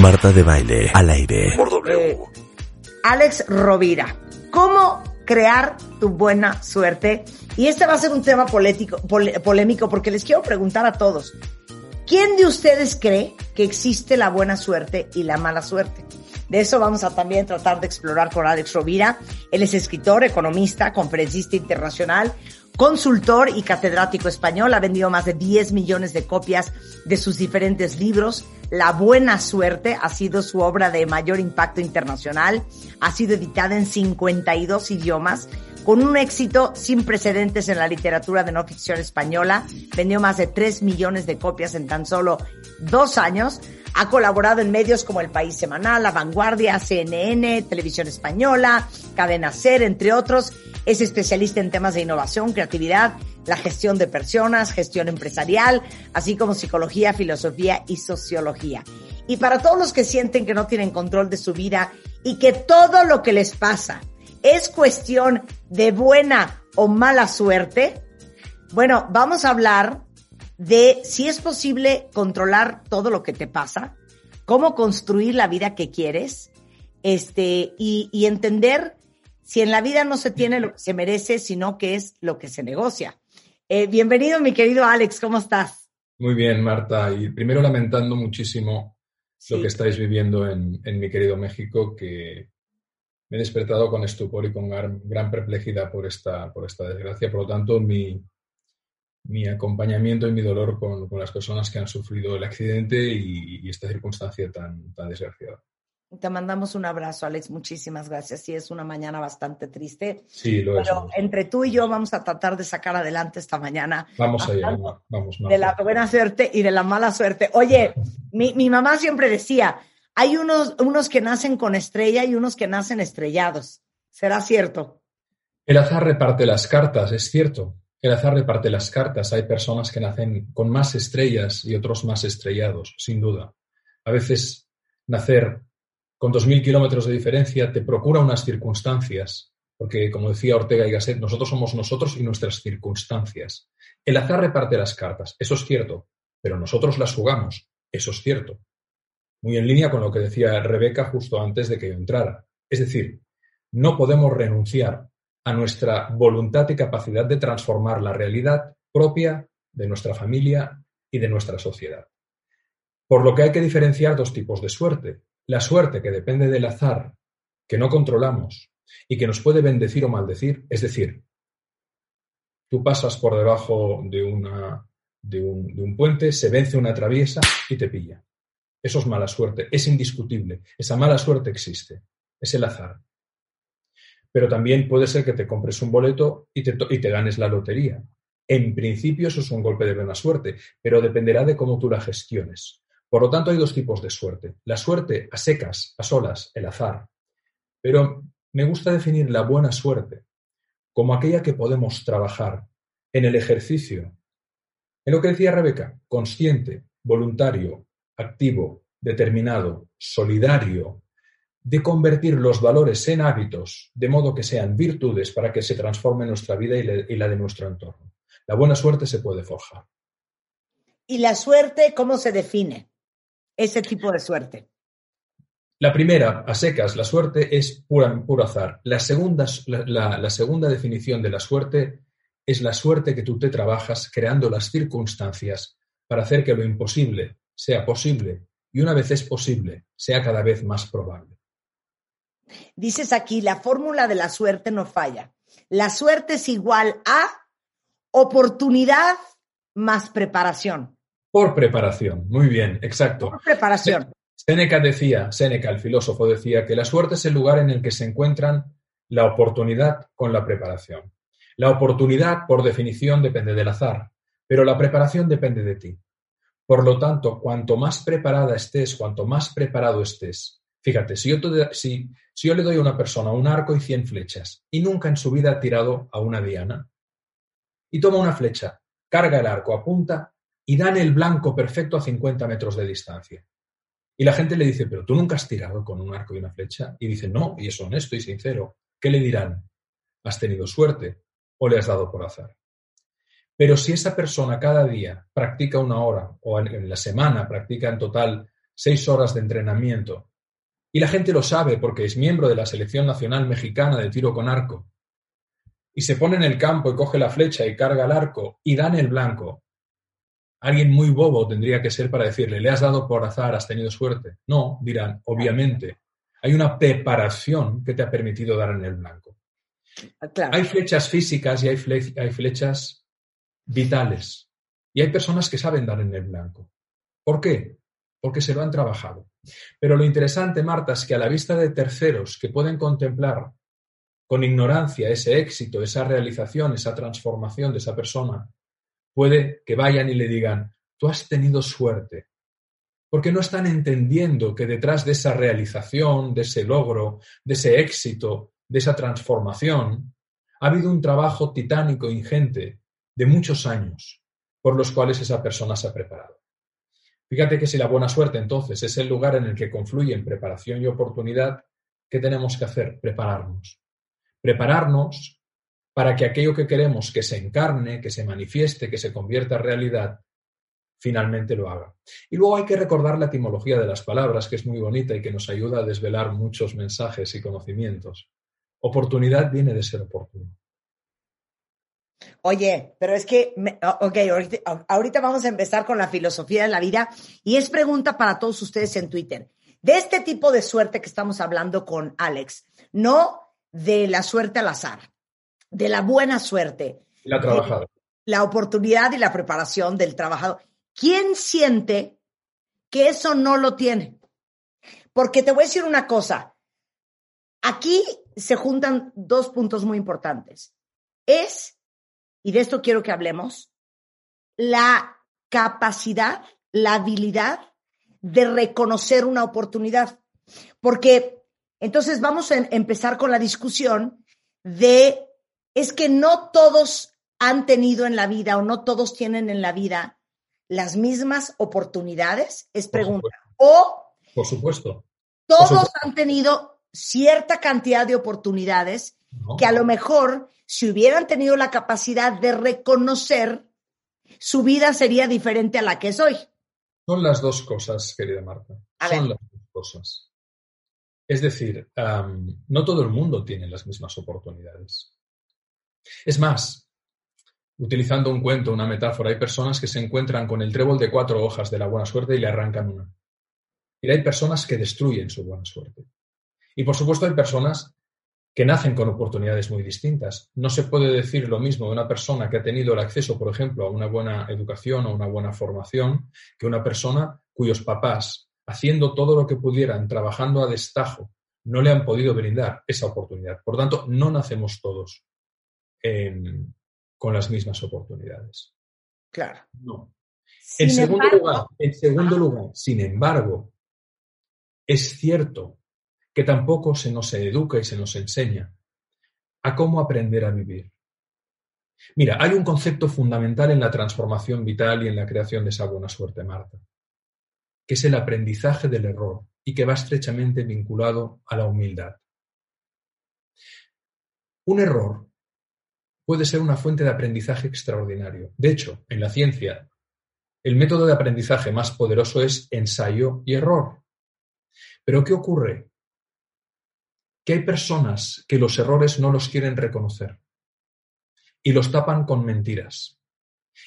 Marta de Baile, al aire. Por W. Eh, Alex Rovira, ¿cómo crear tu buena suerte? Y este va a ser un tema pol- polémico porque les quiero preguntar a todos, ¿quién de ustedes cree que existe la buena suerte y la mala suerte? De eso vamos a también tratar de explorar con Alex Rovira. Él es escritor, economista, conferencista internacional, consultor y catedrático español. Ha vendido más de 10 millones de copias de sus diferentes libros. La buena suerte ha sido su obra de mayor impacto internacional. Ha sido editada en 52 idiomas con un éxito sin precedentes en la literatura de no ficción española. Vendió más de 3 millones de copias en tan solo dos años. Ha colaborado en medios como El País Semanal, La Vanguardia, CNN, Televisión Española, Cadena Ser, entre otros. Es especialista en temas de innovación, creatividad, la gestión de personas, gestión empresarial, así como psicología, filosofía y sociología. Y para todos los que sienten que no tienen control de su vida y que todo lo que les pasa es cuestión de buena o mala suerte, bueno, vamos a hablar de si es posible controlar todo lo que te pasa, cómo construir la vida que quieres, este, y, y entender si en la vida no se tiene lo que se merece, sino que es lo que se negocia. Eh, bienvenido, mi querido Alex, ¿cómo estás? Muy bien, Marta. Y primero lamentando muchísimo lo que estáis viviendo en, en mi querido México, que me he despertado con estupor y con gran, perplejidad por esta, por esta desgracia. Por lo tanto, mi, mi acompañamiento y mi dolor con, con las personas que han sufrido el accidente y, y esta circunstancia tan, tan desgraciada. Te mandamos un abrazo, Alex. Muchísimas gracias. Sí, es una mañana bastante triste, Sí, lo es. pero entre tú y yo vamos a tratar de sacar adelante esta mañana Vamos allá, hablando vamos. de la buena suerte y de la mala suerte. Oye, mi, mi mamá siempre decía, hay unos, unos que nacen con estrella y unos que nacen estrellados. ¿Será cierto? El azar reparte las cartas, es cierto. El azar reparte las cartas. Hay personas que nacen con más estrellas y otros más estrellados, sin duda. A veces nacer con 2.000 kilómetros de diferencia te procura unas circunstancias, porque como decía Ortega y Gasset, nosotros somos nosotros y nuestras circunstancias. El azar reparte las cartas, eso es cierto, pero nosotros las jugamos, eso es cierto. Muy en línea con lo que decía Rebeca justo antes de que yo entrara. Es decir, no podemos renunciar a nuestra voluntad y capacidad de transformar la realidad propia de nuestra familia y de nuestra sociedad. Por lo que hay que diferenciar dos tipos de suerte. La suerte que depende del azar, que no controlamos y que nos puede bendecir o maldecir, es decir, tú pasas por debajo de, un, de un puente, se vence una traviesa y te pilla. Eso es mala suerte, es indiscutible. Esa mala suerte existe, es el azar. Pero también puede ser que te compres un boleto y te, ganes la lotería. En principio eso es un golpe de buena suerte, pero dependerá de cómo tú la gestiones. Por lo tanto, hay dos tipos de suerte. La suerte a secas, a solas, el azar. Pero me gusta definir la buena suerte como aquella que podemos trabajar en el ejercicio. En lo que decía Rebeca, consciente, voluntario, activo, determinado, solidario, de convertir los valores en hábitos, de modo que sean virtudes para que se transforme nuestra vida y la, de nuestro entorno. La buena suerte se puede forjar. ¿Y la suerte cómo se define? Ese tipo de suerte. La primera, a secas, la suerte es pura, puro azar. La segunda, la, la- la segunda definición de la suerte es la suerte que tú te trabajas creando las circunstancias para hacer que lo imposible sea posible y una vez es posible, sea cada vez más probable. Dices aquí, la fórmula de la suerte no falla. La suerte es igual a oportunidad más preparación. Por preparación, muy bien, exacto. Por preparación. Séneca decía, Séneca, el filósofo, decía que la suerte es el lugar en el que se encuentran la oportunidad con la preparación. La oportunidad, por definición, depende del azar, pero la preparación depende de ti. Por lo tanto, cuanto más preparada estés, cuanto más preparado estés, fíjate, si yo, le doy a una persona un arco y 100 flechas y nunca en su vida ha tirado a una diana, y toma una flecha, carga el arco, apunta y dan el blanco perfecto a 50 metros de distancia. Y la gente le dice, pero tú nunca has tirado con un arco y una flecha. Y dice, no, y es honesto y sincero. ¿Qué le dirán? ¿Has tenido suerte o le has dado por azar? Pero si esa persona cada día practica una hora o en, en la semana practica en total seis horas de entrenamiento. Y la gente lo sabe porque es miembro de la Selección Nacional Mexicana de Tiro con Arco. Y se pone en el campo y coge la flecha y carga el arco y dan el blanco. Alguien muy bobo tendría que ser para decirle, le has dado por azar, has tenido suerte. No, dirán, obviamente. Hay una preparación que te ha permitido dar en el blanco. Hay flechas físicas y hay, hay flechas vitales. Y hay personas que saben dar en el blanco. ¿Por qué? Porque se lo han trabajado. Pero lo interesante, Marta, es que a la vista de terceros que pueden contemplar con ignorancia ese éxito, esa realización, esa transformación de esa persona, puede que vayan y le digan, tú has tenido suerte, porque no están entendiendo que detrás de esa realización, de ese logro, de ese éxito, de esa transformación, ha habido un trabajo titánico, ingente, de muchos años, por los cuales esa persona se ha preparado. Fíjate que si la buena suerte entonces es el lugar en el que confluyen preparación y oportunidad, ¿qué tenemos que hacer? Prepararnos. Prepararnos para que aquello que queremos que se encarne, que se manifieste, que se convierta en realidad, finalmente lo haga. Y luego hay que recordar la etimología de las palabras, que es muy bonita y que nos ayuda a desvelar muchos mensajes y conocimientos. Oportunidad viene de ser oportuno. Oye, pero es que, ok, ahorita, vamos a empezar con la filosofía de la vida y es pregunta para todos ustedes en Twitter. De este tipo de suerte que estamos hablando con Alex, no de la suerte al azar, de la buena suerte. La trabajada. La oportunidad y la preparación del trabajador. ¿Quién siente que eso no lo tiene? Porque te voy a decir una cosa. Aquí se juntan dos puntos muy importantes. Es y de esto quiero que hablemos, la capacidad, la habilidad de reconocer una oportunidad. Porque entonces vamos a empezar con la discusión de, es que no todos han tenido en la vida o no todos tienen en la vida las mismas oportunidades, es pregunta. o, por supuesto. Todos han tenido cierta cantidad de oportunidades que a lo mejor si hubieran tenido la capacidad de reconocer, su vida sería diferente a la que es hoy. Son las dos cosas, querida Marta. Son las dos cosas. Es decir, no todo el mundo tiene las mismas oportunidades. Es más, utilizando un cuento, una metáfora, hay personas que se encuentran con el trébol de cuatro hojas de la buena suerte y le arrancan una. Y hay personas que destruyen su buena suerte. Y por supuesto hay personas que nacen con oportunidades muy distintas. No se puede decir lo mismo de una persona que ha tenido el acceso, por ejemplo, a una buena educación o una buena formación, que una persona cuyos papás, haciendo todo lo que pudieran, trabajando a destajo, no le han podido brindar esa oportunidad. Por tanto, no nacemos todos con las mismas oportunidades. Claro. No. En segundo, lugar, en segundo lugar, sin embargo, es cierto que tampoco se nos educa y se nos enseña a cómo aprender a vivir. Mira, hay un concepto fundamental en la transformación vital y en la creación de esa buena suerte, Marta, que es el aprendizaje del error y que va estrechamente vinculado a la humildad. Un error puede ser una fuente de aprendizaje extraordinario. De hecho, en la ciencia, el método de aprendizaje más poderoso es ensayo y error. Pero ¿qué ocurre que hay personas que los errores no los quieren reconocer y los tapan con mentiras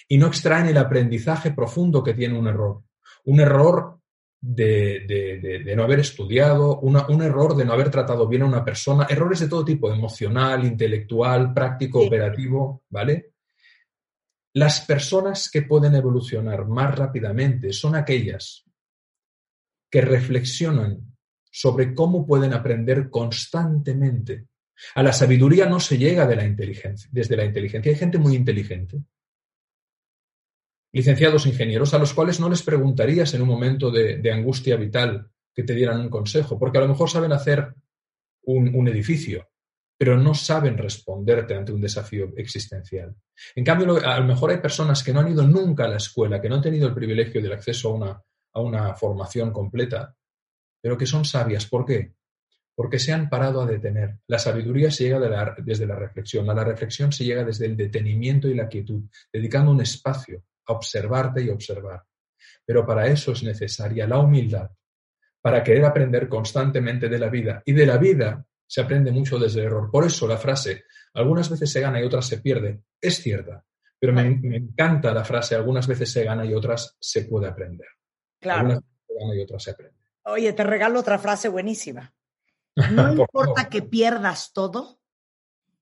y no extraen el aprendizaje profundo que tiene un error. Un error de, no haber estudiado, un error de no haber tratado bien a una persona, errores de todo tipo, emocional, intelectual, práctico, operativo, ¿vale? Las personas que pueden evolucionar más rápidamente son aquellas que reflexionan sobre cómo pueden aprender constantemente. A la sabiduría no se llega de la inteligencia, desde la inteligencia. Hay gente muy inteligente, licenciados ingenieros, a los cuales no les preguntarías en un momento de, angustia vital que te dieran un consejo, porque a lo mejor saben hacer un, un, edificio, pero no saben responderte ante un desafío existencial. En cambio, a lo mejor hay personas que no han ido nunca a la escuela, que no han tenido el privilegio del acceso a una, a una formación completa, pero que son sabias. ¿Por qué? Porque se han parado a detener. La sabiduría se llega desde la reflexión, a la reflexión se llega desde el detenimiento y la quietud, dedicando un espacio a observarte y observar. Pero para eso es necesaria la humildad para querer aprender constantemente de la vida. Y de la vida se aprende mucho desde el error. Por eso la frase, algunas veces se gana y otras se pierde, es cierta. Pero me, encanta la frase, algunas veces se gana y otras se puede aprender. Claro. Algunas veces se gana y otras se aprende. Oye, te regalo otra frase buenísima. No importa que pierdas todo,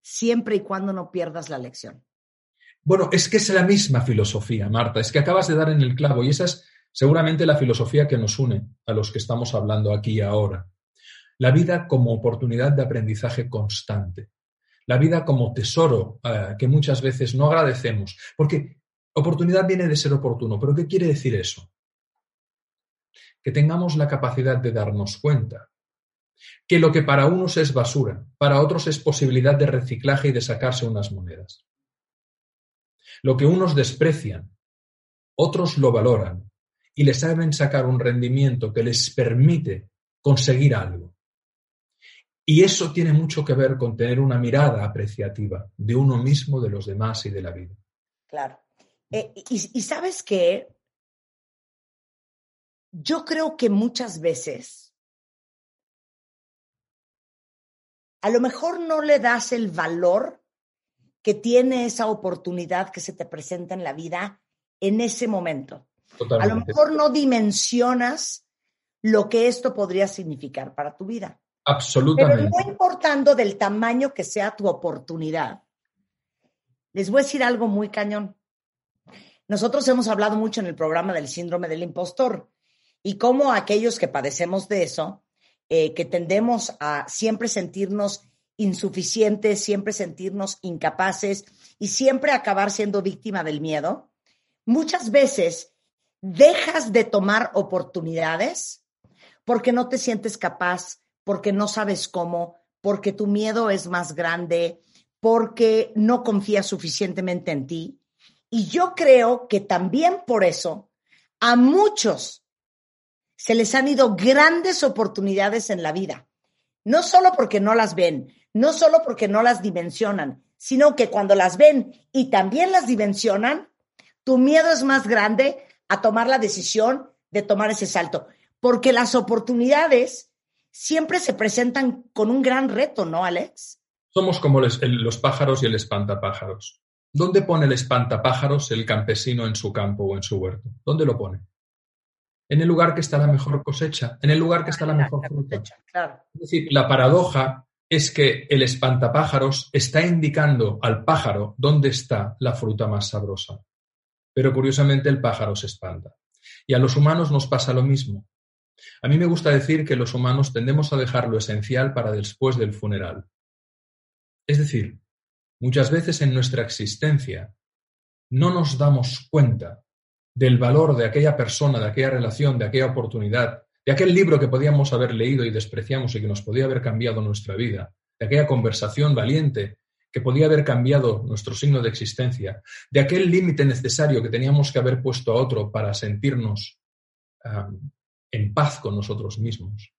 siempre y cuando no pierdas la lección. Bueno, es que es la misma filosofía, Marta. Es que acabas de dar en el clavo y esa es seguramente la filosofía que nos une a los que estamos hablando aquí y ahora. La vida como oportunidad de aprendizaje constante. La vida como tesoro eh, que muchas veces no agradecemos. Porque oportunidad viene de ser oportuno. ¿Pero qué quiere decir eso? Que tengamos la capacidad de darnos cuenta que lo que para unos es basura, para otros es posibilidad de reciclaje y de sacarse unas monedas. Lo que unos desprecian, otros lo valoran y les saben sacar un rendimiento que les permite conseguir algo. Y eso tiene mucho que ver con tener una mirada apreciativa de uno mismo, de los demás y de la vida. Claro. Eh, y, y sabes que yo creo que muchas veces a lo mejor no le das el valor que tiene esa oportunidad que se te presenta en la vida en ese momento. A lo mejor no dimensionas lo que esto podría significar para tu vida. Absolutamente. Pero no importando del tamaño que sea tu oportunidad, les voy a decir algo muy cañón. Nosotros hemos hablado mucho en el programa del síndrome del impostor y cómo aquellos que padecemos de eso, eh, que tendemos a siempre sentirnos insuficientes, siempre sentirnos incapaces y siempre acabar siendo víctima del miedo, muchas veces dejas de tomar oportunidades porque no te sientes capaz, porque no sabes cómo, porque tu miedo es más grande, porque no confías suficientemente en ti. Y yo creo que también por eso a muchos se les han ido grandes oportunidades en la vida. No solo porque no las ven, no solo porque no las dimensionan, sino que cuando las ven y también las dimensionan, tu miedo es más grande a tomar la decisión de tomar ese salto, porque las oportunidades siempre se presentan con un gran reto, ¿no, Alex? Somos como los pájaros y el espantapájaros. ¿Dónde pone el espantapájaros el campesino en su campo o en su huerto? ¿Dónde lo pone? En el lugar que está la mejor cosecha, en el lugar que está la mejor fruta. Es decir, la paradoja es que el espantapájaros está indicando al pájaro dónde está la fruta más sabrosa. Pero curiosamente el pájaro se espanta. Y a los humanos nos pasa lo mismo. A mí me gusta decir que los humanos tendemos a dejar lo esencial para después del funeral. Es decir, muchas veces en nuestra existencia no nos damos cuenta del valor de aquella persona, de aquella relación, de aquella oportunidad, de aquel libro que podíamos haber leído y despreciamos y que nos podía haber cambiado nuestra vida, de aquella conversación valiente que podía haber cambiado nuestro signo de existencia, de aquel límite necesario que teníamos que haber puesto a otro para sentirnos en paz con nosotros mismos,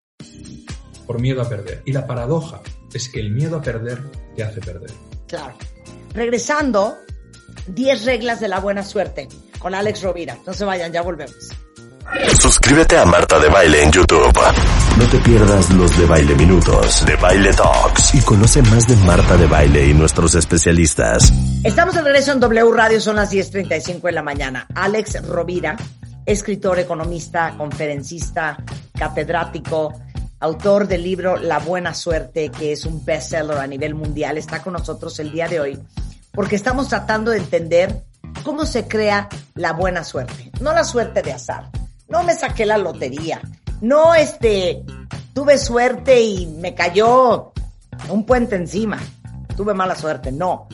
por miedo a perder. Y la paradoja es que el miedo a perder te hace perder. Claro. Regresando, 10 reglas de la buena suerte con Alex Rovira. No se vayan, ya volvemos. Suscríbete a Marta de Baile en YouTube. No te pierdas los de Baile Minutos, de Baile Talks y conoce más de Marta de Baile y nuestros especialistas. Estamos de regreso en W Radio, son las 10.35 de la mañana. Alex Rovira, escritor, economista, conferencista, catedrático, autor del libro La Buena Suerte, que es un bestseller a nivel mundial, está con nosotros el día de hoy porque estamos tratando de entender cómo se crea la buena suerte, no la suerte de azar no me saqué la lotería, no este, tuve suerte y me cayó un puente encima, tuve mala suerte, no.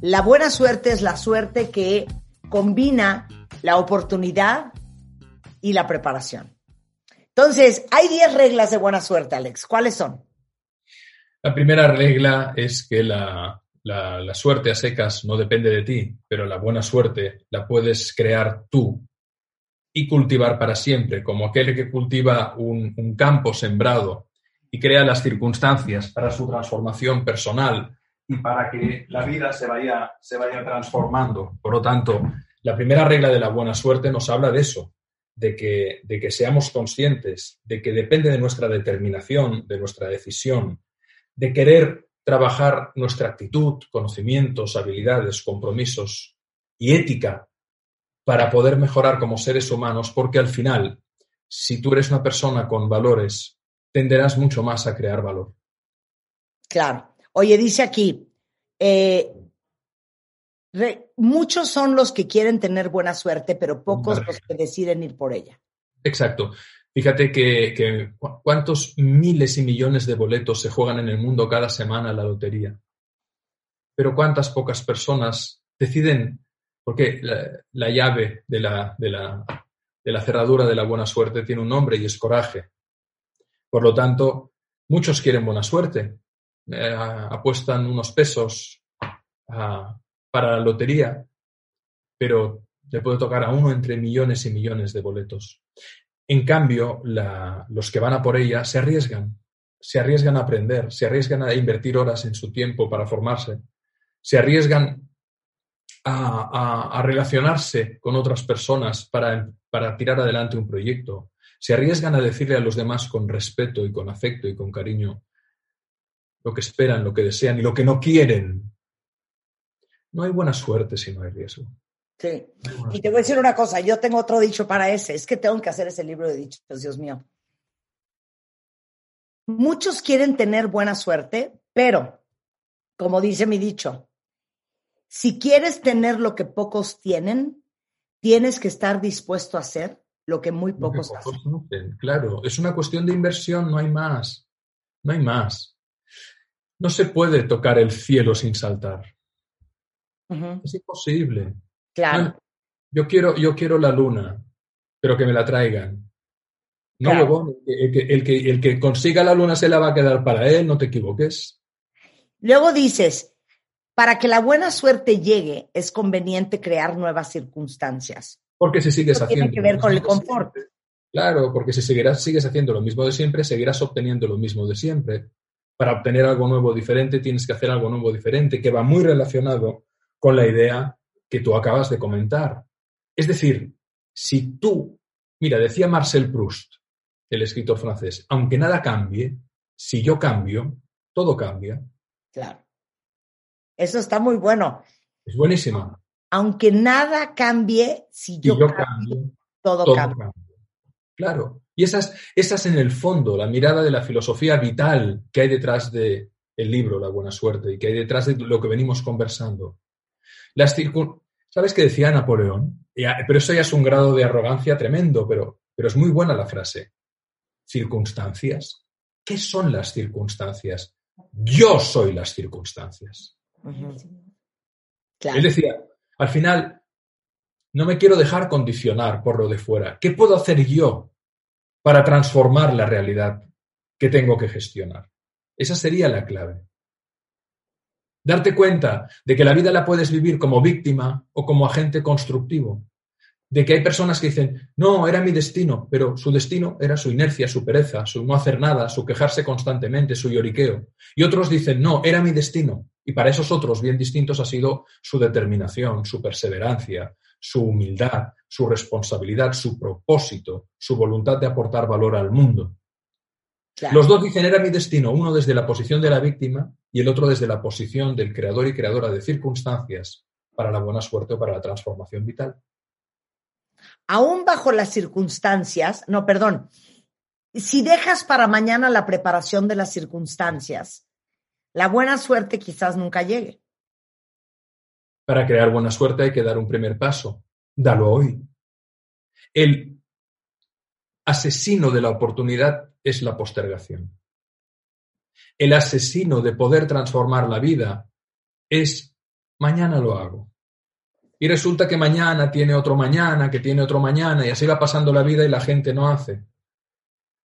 La buena suerte es la suerte que combina la oportunidad y la preparación. Entonces, hay 10 reglas de buena suerte, Alex. ¿Cuáles son? La primera regla es que la, la, suerte a secas no depende de ti, pero la buena suerte la puedes crear tú y cultivar para siempre, como aquel que cultiva un, campo sembrado y crea las circunstancias para su transformación personal y para que la vida se vaya, se vaya transformando. Por lo tanto, la primera regla de la buena suerte nos habla de eso, de que, de que seamos conscientes de que depende de nuestra determinación, de nuestra decisión, de querer trabajar nuestra actitud, conocimientos, habilidades, compromisos y ética para poder mejorar como seres humanos, porque al final, si tú eres una persona con valores, tenderás mucho más a crear valor. Claro. Oye, dice aquí, eh, muchos son los que quieren tener buena suerte, pero pocos los que deciden ir por ella. Exacto. Fíjate que, cuántos miles y millones de boletos se juegan en el mundo cada semana en la lotería. Pero cuántas pocas personas deciden, porque la, llave de la, de, la, de la cerradura de la buena suerte tiene un nombre y es coraje. Por lo tanto, muchos quieren buena suerte, eh, apuestan unos pesos para la lotería, pero le puede tocar a uno entre millones y millones de boletos. En cambio, los que van a por ella se arriesgan, se arriesgan a aprender, se arriesgan a invertir horas en su tiempo para formarse, se arriesgan a, relacionarse con otras personas para, para tirar adelante un proyecto, se arriesgan a decirle a los demás con respeto y con afecto y con cariño lo que esperan, lo que desean y lo que no quieren. No hay buena suerte si no hay riesgo. Sí. Y te voy a decir una cosa, yo tengo otro dicho para ese, es que tengo que hacer ese libro de dichos, Dios mío. Muchos quieren tener buena suerte, pero, como dice mi dicho, si quieres tener lo que pocos tienen, tienes que estar dispuesto a hacer lo que muy pocos, hacen. Claro, es una cuestión de inversión, no hay más. No hay más. No se puede tocar el cielo sin saltar. Es imposible. Claro. yo, quiero, yo quiero la luna, pero que me la traigan. No, el, que, el, que, consiga la luna se la va a quedar para él, no te equivoques. Luego dices, para que la buena suerte llegue, es conveniente crear nuevas circunstancias. Porque si sigues haciendo. Tiene que ver con el confort. claro, porque si seguirás, sigues haciendo lo mismo de siempre, seguirás obteniendo lo mismo de siempre. Para obtener algo nuevo diferente, tienes que hacer algo nuevo diferente, que va muy relacionado con la idea que tú acabas de comentar. Es decir, si tú, mira, decía Marcel Proust, el escritor francés, aunque nada cambie, si yo cambio, todo cambia. Claro. Eso está muy bueno. Es buenísima. Aunque nada cambie, si yo, cambio, todo, cambia. Claro. Y esa es, esa es en el fondo la mirada de la filosofía vital que hay detrás del el libro La Buena Suerte y que hay detrás de lo que venimos conversando. Las ¿Sabes qué decía Napoleón? Pero eso ya es un grado de arrogancia tremendo, pero, pero es muy buena la frase. Circunstancias. ¿Qué son las circunstancias? Yo soy las circunstancias. Él decía, al final, no me quiero dejar condicionar por lo de fuera. ¿Qué puedo hacer yo para transformar la realidad que tengo que gestionar? Esa sería la clave. Darte cuenta de que la vida la puedes vivir como víctima o como agente constructivo. De que hay personas que dicen, no, era mi destino, pero su destino era su inercia, su pereza, su no hacer nada, su quejarse constantemente, su lloriqueo. Y otros dicen, no, era mi destino. Y para esos otros, bien distintos, ha sido su determinación, su perseverancia, su humildad, su responsabilidad, su propósito, su voluntad de aportar valor al mundo. Los dos dicen era mi destino, uno desde la posición de la víctima y el otro desde la posición del creador y creadora de circunstancias para la buena suerte o para la transformación vital. Aún bajo las circunstancias, no, perdón, si dejas para mañana la preparación de las circunstancias, la buena suerte quizás nunca llegue. Para crear buena suerte hay que dar un primer paso. Dalo hoy. El asesino de la oportunidad es la postergación. El asesino de poder transformar la vida es mañana lo hago. Y resulta que mañana tiene otro mañana, que tiene otro mañana, y así va pasando la vida y la gente no hace.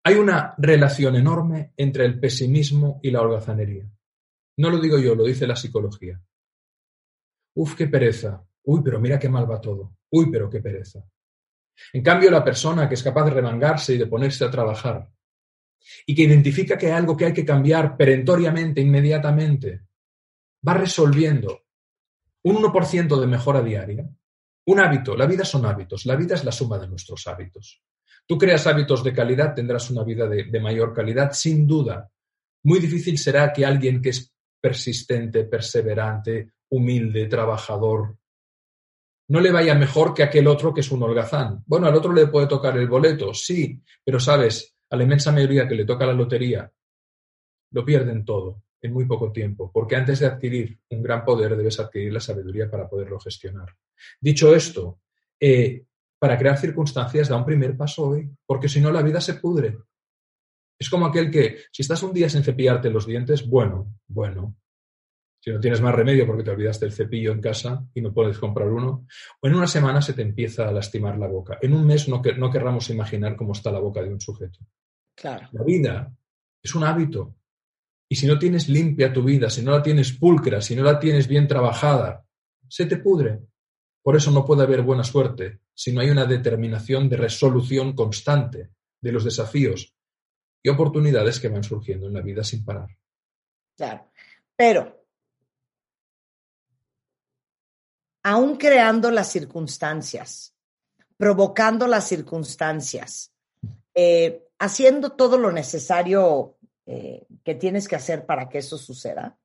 Hay una relación enorme entre el pesimismo y la holgazanería. No lo digo yo, lo dice la psicología. Uf, qué pereza. Uy, pero mira qué mal va todo. Uy, pero qué pereza. En cambio, la persona que es capaz de remangarse y de ponerse a trabajar y que identifica que hay algo que hay que cambiar perentoriamente, inmediatamente, va resolviendo un 1% de mejora diaria, Un hábito, la vida son hábitos, la vida es la suma de nuestros hábitos. Tú creas hábitos de calidad, tendrás una vida de, de mayor calidad, sin duda. Muy difícil será que alguien que es persistente, perseverante, humilde, trabajador, no le vaya mejor que aquel otro que es un holgazán. Bueno, al otro le puede tocar el boleto, sí, pero sabes, a la inmensa mayoría que le toca la lotería, lo pierden todo en muy poco tiempo, porque antes de adquirir un gran poder debes adquirir la sabiduría para poderlo gestionar. Dicho esto, eh, para crear circunstancias da un primer paso hoy, porque si no la vida se pudre. Es como aquel que, si estás un día sin cepillarte los dientes, bueno, bueno. Si no tienes más remedio porque te olvidaste el cepillo en casa y no puedes comprar uno, o en una semana se te empieza a lastimar la boca. En un mes no, no querramos imaginar cómo está la boca de un sujeto. Claro. La vida es un hábito. Y si no tienes limpia tu vida, si no la tienes pulcra, si no la tienes bien trabajada, se te pudre. Por eso no puede haber buena suerte si no hay una determinación de resolución constante de los desafíos y oportunidades que van surgiendo en la vida sin parar. Claro. Pero, aún creando las circunstancias, provocando las circunstancias, eh, haciendo todo lo necesario eh, que tienes que hacer para que eso suceda,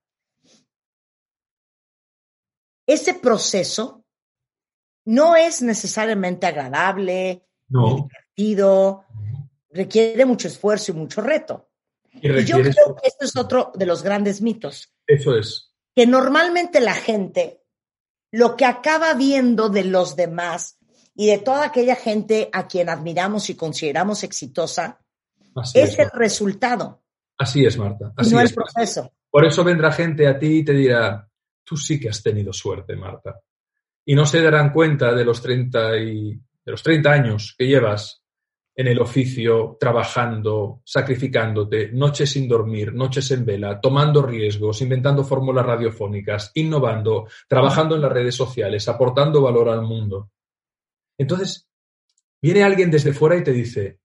ese proceso no es necesariamente agradable, No. divertido, requiere mucho esfuerzo y mucho reto. Y Y yo creo que esto es otro de los grandes mitos, Eso es. que normalmente la gente lo que acaba viendo de los demás y de toda aquella gente a quien admiramos y consideramos exitosa Así es es, el resultado Así es, Marta. Así no el es. proceso. Por eso vendrá gente a ti y te dirá, tú sí que has tenido suerte, Marta. Y no se darán cuenta de los 30, y, de los 30 años que llevas en el oficio, trabajando, sacrificándote, noches sin dormir, noches en vela, tomando riesgos, inventando fórmulas radiofónicas, innovando, trabajando en las redes sociales, aportando valor al mundo. Entonces, viene alguien desde fuera y te dice,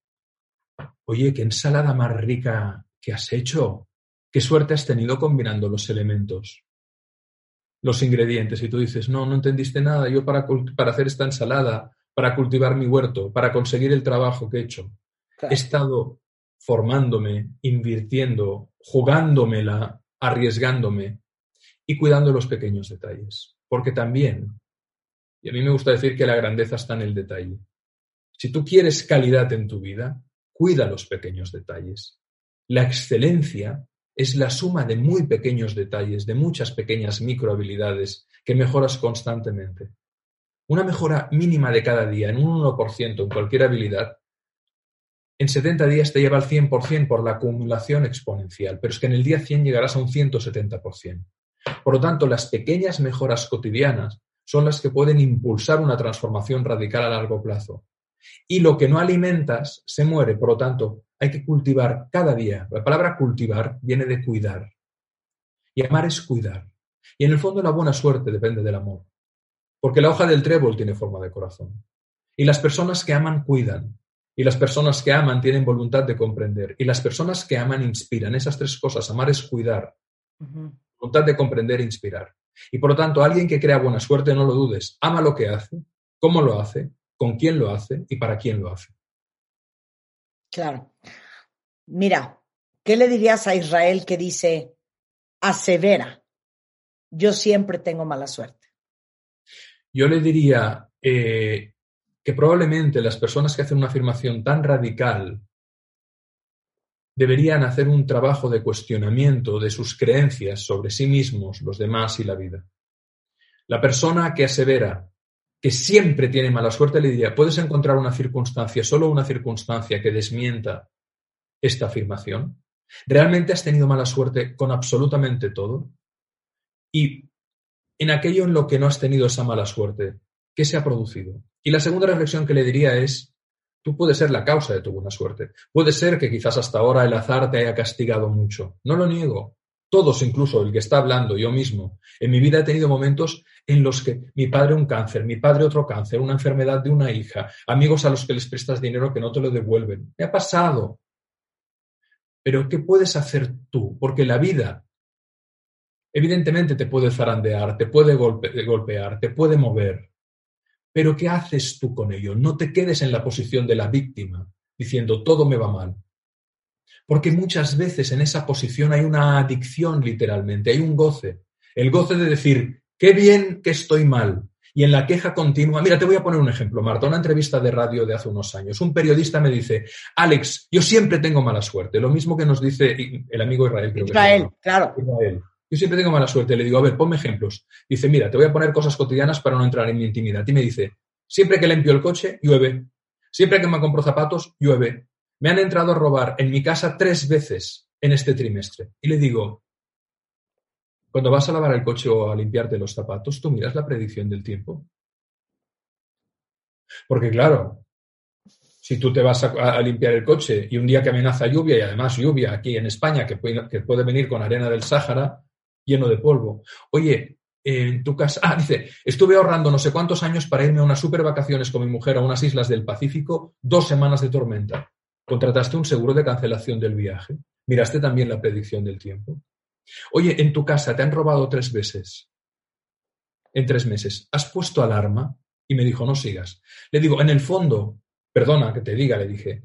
oye, qué ensalada más rica que has hecho. Qué suerte has tenido combinando los elementos, los ingredientes. Y tú dices, no, no entendiste nada. Yo para, para hacer esta ensalada, para cultivar mi huerto, para conseguir el trabajo que he hecho, he estado formándome, invirtiendo, jugándomela, arriesgándome y cuidando los pequeños detalles. Porque también, y a mí me gusta decir que la grandeza está en el detalle. Si tú quieres calidad en tu vida, cuida los pequeños detalles. La excelencia es la suma de muy pequeños detalles, de muchas pequeñas microhabilidades que mejoras constantemente. Una mejora mínima de cada día en un 1% en cualquier habilidad, en 70 días te lleva al 100% por la acumulación exponencial, pero es que en el día 100 llegarás a un 170%. Por lo tanto, las pequeñas mejoras cotidianas son las que pueden impulsar una transformación radical a largo plazo. Y lo que no alimentas se muere, por lo tanto, hay que cultivar cada día. La palabra cultivar viene de cuidar. Y amar es cuidar. Y en el fondo la buena suerte depende del amor. Porque la hoja del trébol tiene forma de corazón. Y las personas que aman cuidan. Y las personas que aman tienen voluntad de comprender. Y las personas que aman inspiran. Esas tres cosas. Amar es cuidar. Voluntad de comprender e inspirar. Y por lo tanto, alguien que crea buena suerte, no lo dudes. Ama lo que hace, cómo lo hace, con quién lo hace y para quién lo hace. Claro. Mira, ¿qué le dirías a Israel que dice, asevera, yo siempre tengo mala suerte? Yo le diría eh, que probablemente las personas que hacen una afirmación tan radical deberían hacer un trabajo de cuestionamiento de sus creencias sobre sí mismos, los demás y la vida. La persona que asevera que siempre tiene mala suerte le diría, ¿puedes encontrar una circunstancia, solo una circunstancia que desmienta esta afirmación? ¿Realmente has tenido mala suerte con absolutamente todo? Y en aquello en lo que no has tenido esa mala suerte, ¿qué se ha producido? Y la segunda reflexión que le diría es, tú puedes ser la causa de tu buena suerte. Puede ser que quizás hasta ahora el azar te haya castigado mucho. No lo niego. Todos, incluso el que está hablando, yo mismo, en mi vida he tenido momentos en los que mi padre un cáncer, mi padre otro cáncer, una enfermedad de una hija, amigos a los que les prestas dinero que no te lo devuelven. Me ha pasado. Pero ¿qué puedes hacer tú? Porque la vida evidentemente te puede zarandear, te puede golpe- golpear, te puede mover. Pero ¿qué haces tú con ello? No te quedes en la posición de la víctima, diciendo todo me va mal. Porque muchas veces en esa posición hay una adicción literalmente, hay un goce. El goce de decir, qué bien que estoy mal. Y en la queja continua, mira, te voy a poner un ejemplo, Marta, una entrevista de radio de hace unos años. Un periodista me dice, Alex, yo siempre tengo mala suerte. Lo mismo que nos dice el amigo Israel. Creo Israel, claro. Israel. Yo siempre tengo mala suerte. Le digo, a ver, ponme ejemplos. Dice, mira, te voy a poner cosas cotidianas para no entrar en mi intimidad. Y me dice, siempre que limpio el coche, llueve. Siempre que me compro zapatos, llueve. Me han entrado a robar en mi casa tres veces en este trimestre. Y le digo, cuando vas a lavar el coche o a limpiarte los zapatos, tú miras la predicción del tiempo. Porque claro, si tú te vas a, limpiar el coche y un día que amenaza lluvia, y además lluvia aquí en España, que que puede venir con arena del Sáhara, lleno de polvo. Oye, en tu casa. Ah, dice, estuve ahorrando no sé cuántos años para irme a unas super vacaciones con mi mujer a unas islas del Pacífico, dos semanas de tormenta. ¿Contrataste un seguro de cancelación del viaje? ¿Miraste también la predicción del tiempo? Oye, en tu casa te han robado tres veces. En tres meses. ¿Has puesto alarma? Y me dijo, no sigas. Le digo, en el fondo, perdona que te diga, le dije,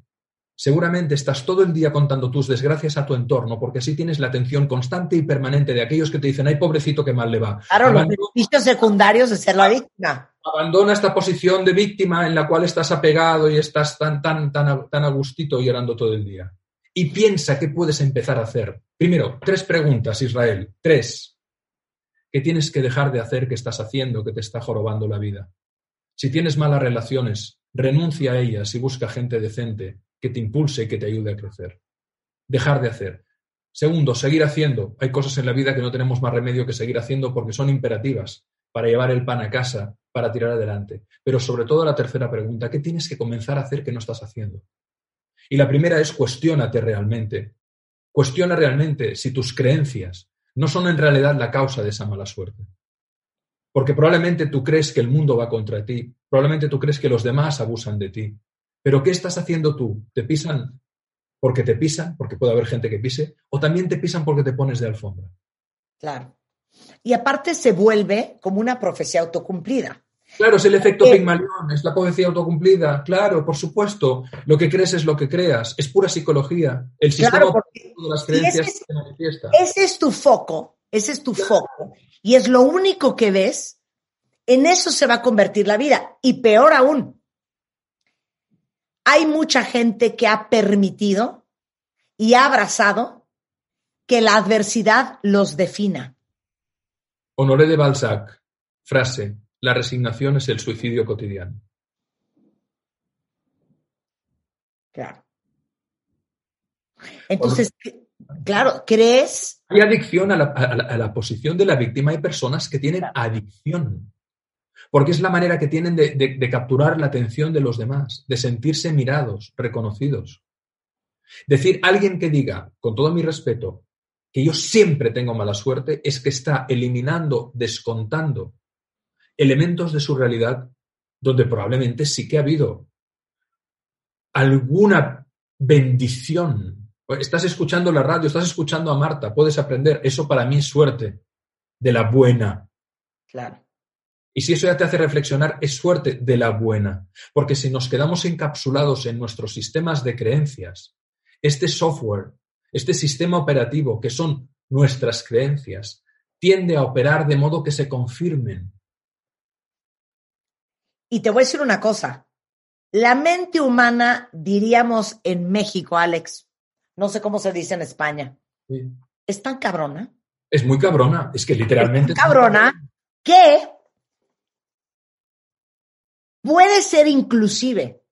Seguramente estás todo el día contando tus desgracias a tu entorno, porque así tienes la atención constante y permanente de aquellos que te dicen, ay, pobrecito, qué mal le va. Claro, los beneficios secundarios de ser la víctima. Abandona esta posición de víctima en la cual estás apegado y estás tan, tan, tan, tan a gustito llorando todo el día. Y piensa qué puedes empezar a hacer. Primero, tres preguntas, Israel. Tres. ¿Qué tienes que dejar de hacer que estás haciendo que te está jorobando la vida? Si tienes malas relaciones, renuncia a ellas y busca gente decente que te impulse y que te ayude a crecer. Dejar de hacer. Segundo, seguir haciendo. Hay cosas en la vida que no tenemos más remedio que seguir haciendo porque son imperativas para llevar el pan a casa, para tirar adelante. Pero sobre todo la tercera pregunta, ¿qué tienes que comenzar a hacer que no estás haciendo? Y la primera es cuestiónate realmente. Cuestiona realmente si tus creencias no son en realidad la causa de esa mala suerte. Porque probablemente tú crees que el mundo va contra ti, probablemente tú crees que los demás abusan de ti, pero ¿qué estás haciendo tú? ¿Te pisan porque te pisan, porque puede haber gente que pise, o también te pisan porque te pones de alfombra? Claro. Y aparte se vuelve como una profecía autocumplida. Claro, es el efecto Pigmalión, es la profecía autocumplida. Claro, por supuesto. Lo que crees es lo que creas. Es pura psicología. El sistema de las creencias ese, se manifiesta. Ese es tu foco. Ese es tu foco. Y es lo único que ves. En eso se va a convertir la vida. Y peor aún, hay mucha gente que ha permitido y ha abrazado que la adversidad los defina. Honoré de Balzac, frase, la resignación es el suicidio cotidiano. Claro. Entonces, claro, crees... Hay adicción a la, posición de la víctima. Hay personas que tienen adicción porque es la manera que tienen de, capturar la atención de los demás, de sentirse mirados, reconocidos. Decir, alguien que diga, con todo mi respeto, que yo siempre tengo mala suerte, es que está eliminando, descontando elementos de su realidad donde probablemente sí que ha habido alguna bendición. Estás escuchando la radio, estás escuchando a Marta, puedes aprender. Eso para mí es suerte, de la buena. Claro. Y si eso ya te hace reflexionar, es suerte de la buena. Porque si nos quedamos encapsulados en nuestros sistemas de creencias, este software, este sistema operativo que son nuestras creencias, tiende a operar de modo que se confirmen. Y te voy a decir una cosa. La mente humana, diríamos en México, Alex, no sé cómo se dice en España, es tan cabrona. Es muy cabrona, es que literalmente. Es cabrona que Puede ser inclusive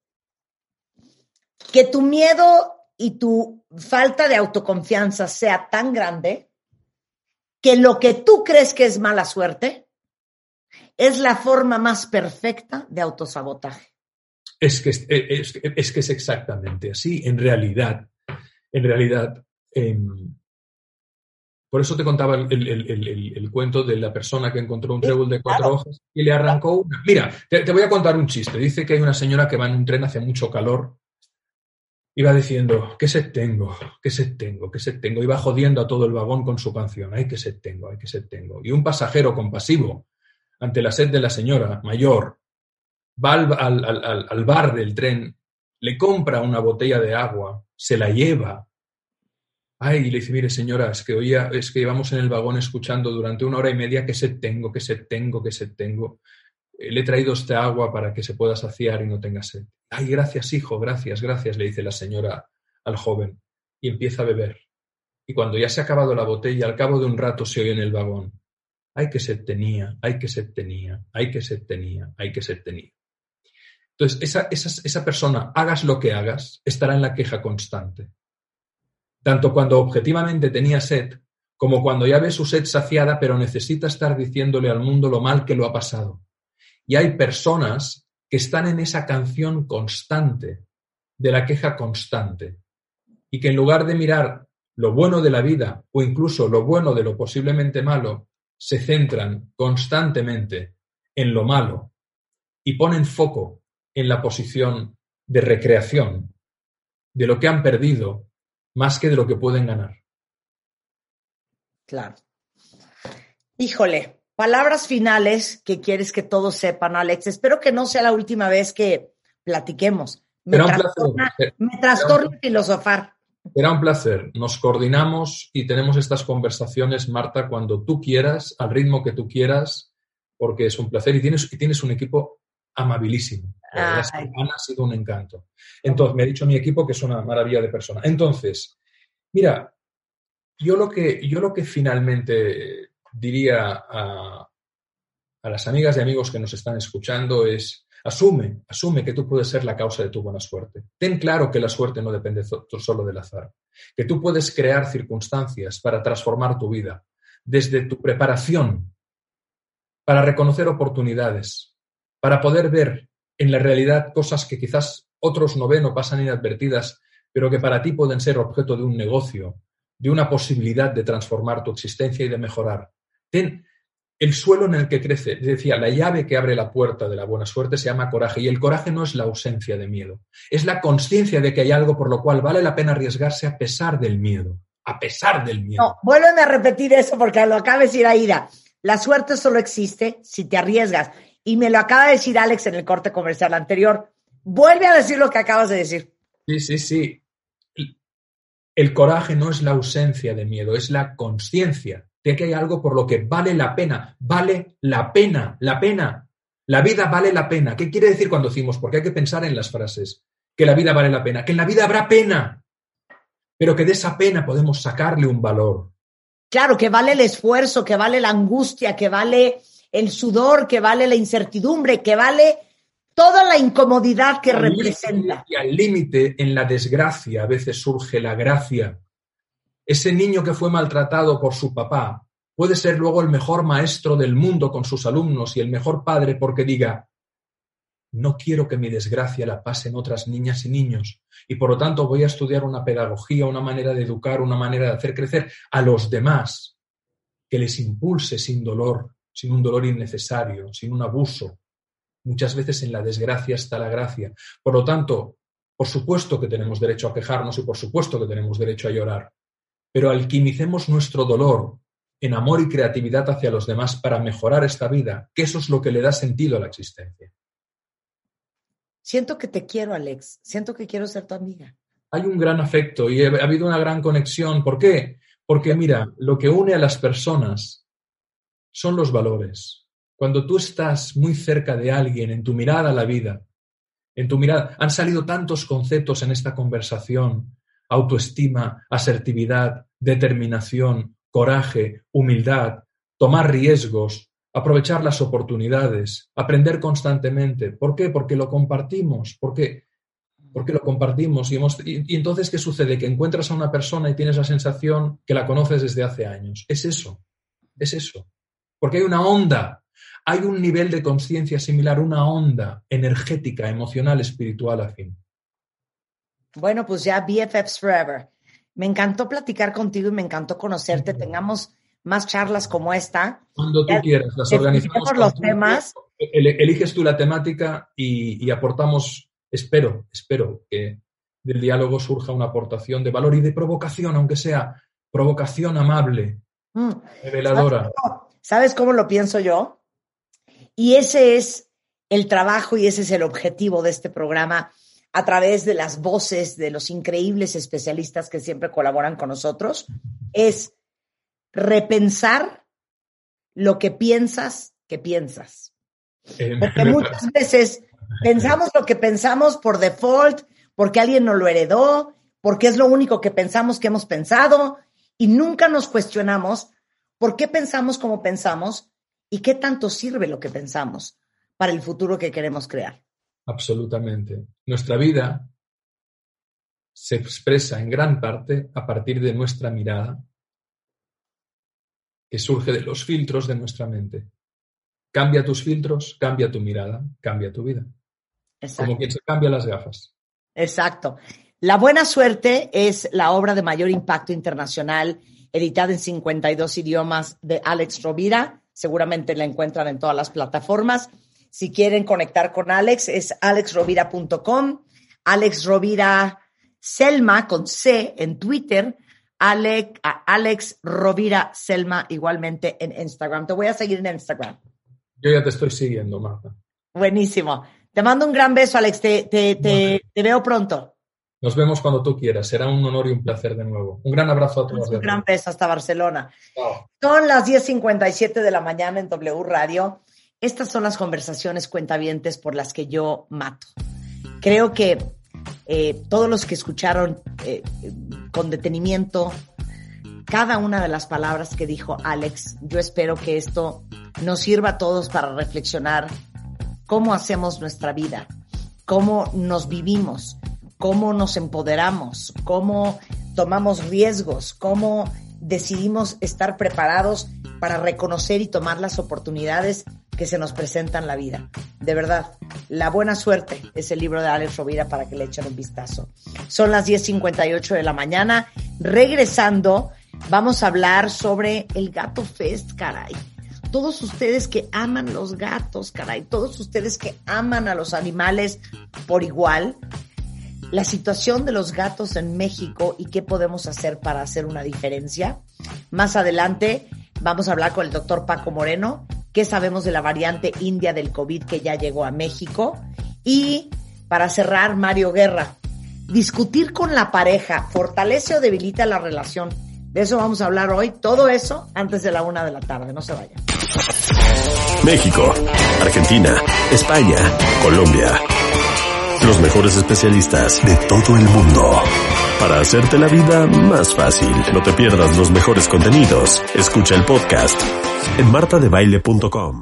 que tu miedo y tu falta de autoconfianza sea tan grande que lo que tú crees que es mala suerte es la forma más perfecta de autosabotaje. Es que es, que es exactamente así. En realidad, en realidad, em, por eso te contaba el, cuento de la persona que encontró un trébol de cuatro hojas y le arrancó una. Mira, te, voy a contar un chiste. Dice que hay una señora que va en un tren, hace mucho calor, y va diciendo, ¿qué sed tengo? ¿Qué sed tengo? ¿Qué sed tengo? Y va jodiendo a todo el vagón con su canción, ¡ay, qué sed tengo! ¡ay, qué sed tengo! Y un pasajero compasivo, ante la sed de la señora mayor, va al, bar del tren, le compra una botella de agua, se la lleva. Ay, le dice, mire señora, es que oía, es que íbamos en el vagón escuchando durante una hora y media que se tengo, que se tengo, que se tengo. Eh, le he traído esta agua para que se pueda saciar y no tenga sed. Ay, gracias, hijo, gracias, gracias, le dice la señora al joven. Y empieza a beber. Y cuando ya se ha acabado la botella, al cabo de un rato se oye en el vagón. Ay, que se tenía, ay, que se tenía, ay, que se tenía, ay, que se tenía. Entonces, esa, esa, esa persona, hagas lo que hagas, estará en la queja constante. Tanto cuando objetivamente tenía sed, como cuando ya ve su sed saciada, pero necesita estar diciéndole al mundo lo mal que lo ha pasado. Y hay personas que están en esa canción constante, de la queja constante, y que en lugar de mirar lo bueno de la vida o incluso lo bueno de lo posiblemente malo, se centran constantemente en lo malo y ponen foco en la posición de recreación de lo que han perdido más que de lo que pueden ganar. Claro. Híjole, palabras finales que quieres que todos sepan, Alex. Espero que no sea la última vez que platiquemos. Me trastorna, me trastorna filosofar. Era un placer. Nos coordinamos y tenemos estas conversaciones, Marta, cuando tú quieras, al ritmo que tú quieras, porque es un placer y tienes, y tienes un equipo amabilísimo. Ha sido un encanto. Entonces, me ha dicho mi equipo que es una maravilla de persona. Entonces, mira, yo lo que, yo lo que finalmente diría a, a las amigas y amigos que nos están escuchando es, asume, asume que tú puedes ser la causa de tu buena suerte. Ten claro que la suerte no depende solo del azar, que tú puedes crear circunstancias para transformar tu vida, desde tu preparación, para reconocer oportunidades, para poder ver en la realidad cosas que quizás otros no ven o pasan inadvertidas, pero que para ti pueden ser objeto de un negocio, de una posibilidad de transformar tu existencia y de mejorar. Ten el suelo en el que crece. Decía, la llave que abre la puerta de la buena suerte se llama coraje y el coraje no es la ausencia de miedo, es la conciencia de que hay algo por lo cual vale la pena arriesgarse a pesar del miedo, a pesar del miedo. No, a repetir eso porque lo acaba de decir Aida. La suerte solo existe si te arriesgas y me lo acaba de decir Alex en el corte comercial anterior. Vuelve a decir lo que acabas de decir. Sí, sí, sí. El coraje no es la ausencia de miedo, es la conciencia de que hay algo por lo que vale la pena, vale la pena, la pena. La vida vale la pena. ¿Qué quiere decir cuando decimos? Porque hay que pensar en las frases. Que la vida vale la pena, que en la vida habrá pena, pero que de esa pena podemos sacarle un valor. Claro, que vale el esfuerzo, que vale la angustia, que vale el sudor, que vale la incertidumbre, que vale toda la incomodidad que representa. y al límite, en la desgracia, a veces surge la gracia. Ese niño que fue maltratado por su papá puede ser luego el mejor maestro del mundo con sus alumnos y el mejor padre porque diga, no quiero que mi desgracia la pasen otras niñas y niños y por lo tanto voy a estudiar una pedagogía, una manera de educar, una manera de hacer crecer a los demás que les impulse sin dolor, sin un dolor innecesario, sin un abuso. Muchas veces en la desgracia está la gracia. Por lo tanto, por supuesto que tenemos derecho a quejarnos y por supuesto que tenemos derecho a llorar, pero alquimicemos nuestro dolor en amor y creatividad hacia los demás para mejorar esta vida, que eso es lo que le da sentido a la existencia. Siento que te quiero, Alex. Siento que quiero ser tu amiga. Hay un gran afecto y ha habido una gran conexión. ¿Por qué? Porque mira, lo que une a las personas son los valores. Cuando tú estás muy cerca de alguien en tu mirada a la vida, en tu mirada, han salido tantos conceptos en esta conversación, autoestima, asertividad, determinación, coraje, humildad, tomar riesgos, aprovechar las oportunidades, aprender constantemente. ¿Por qué? Porque lo compartimos, porque, porque lo compartimos y, y, entonces ¿qué sucede? Que encuentras a una persona y tienes la sensación que la conoces desde hace años. Es eso, es eso porque hay una onda, hay un nivel de conciencia similar, una onda energética, emocional, espiritual afín. Bueno, pues ya BFFs Forever. Me encantó platicar contigo y me encantó conocerte. Tengamos más charlas como esta. Cuando tú quieras, las organizamos. los temas. Eliges tú la temática y, aportamos, espero, espero que del diálogo surja una aportación de valor y de provocación, aunque sea provocación amable, mm. reveladora. ¿Sabes cómo lo pienso yo? Y ese es el trabajo, y ese es el objetivo de este programa, a través de las voces de los increíbles especialistas que siempre colaboran con nosotros, es repensar lo que piensas que piensas. Porque muchas veces pensamos lo que pensamos por default, porque alguien nos lo heredó, porque es lo único que pensamos que hemos pensado y nunca nos cuestionamos por qué pensamos como pensamos y qué tanto sirve lo que pensamos para el futuro que queremos crear. Absolutamente. Nuestra vida se expresa en gran parte a partir de nuestra mirada, que surge de los filtros de nuestra mente. Cambia tus filtros, cambia tu mirada, cambia tu vida. Como quien se cambia las gafas. Exacto. La buena suerte es la obra de mayor impacto internacional, editada en 52 idiomas de Alex Rovira. Seguramente la encuentran en todas las plataformas. Si quieren conectar con Alex, es alexrovira.com, Alex Rovira Selma con C en Twitter, Alex, Alex Rovira Selma igualmente en Instagram. Te voy a seguir en Instagram. Yo ya te estoy siguiendo, Marta. Buenísimo. Te mando un gran beso, Alex. Te, te, veo pronto. Nos vemos cuando tú quieras. Será un honor y un placer de nuevo. Un gran abrazo a todos. Un gran beso hasta Barcelona. Son las 10.57 de la mañana en W Radio. Estas son las conversaciones cuentavientes por las que yo mato. Creo que eh, todos los que escucharon eh, con detenimiento cada una de las palabras que dijo Alex, yo espero que esto nos sirva a todos para reflexionar cómo hacemos nuestra vida, cómo nos vivimos, cómo nos empoderamos, cómo tomamos riesgos, cómo decidimos estar preparados para reconocer y tomar las oportunidades que se nos presentan en la vida. De verdad, La Buena Suerte es el libro de Alex Rovira para que le echen un vistazo. Son las 10.58 de la mañana. Regresando, vamos a hablar sobre el Gato Fest, caray todos ustedes que aman los gatos, caray, todos ustedes que aman a los animales por igual, la situación de los gatos en México y qué podemos hacer para hacer una diferencia. Más adelante vamos a hablar con el doctor Paco Moreno, qué sabemos de la variante india del COVID que ya llegó a México. Y para cerrar, Mario Guerra, discutir con la pareja fortalece o debilita la relación. De eso vamos a hablar hoy, todo eso antes de la una de la tarde, no se vayan. México, Argentina, España, Colombia. Los mejores especialistas de todo el mundo. Para hacerte la vida más fácil, no te pierdas los mejores contenidos. Escucha el podcast en martadebaile.com.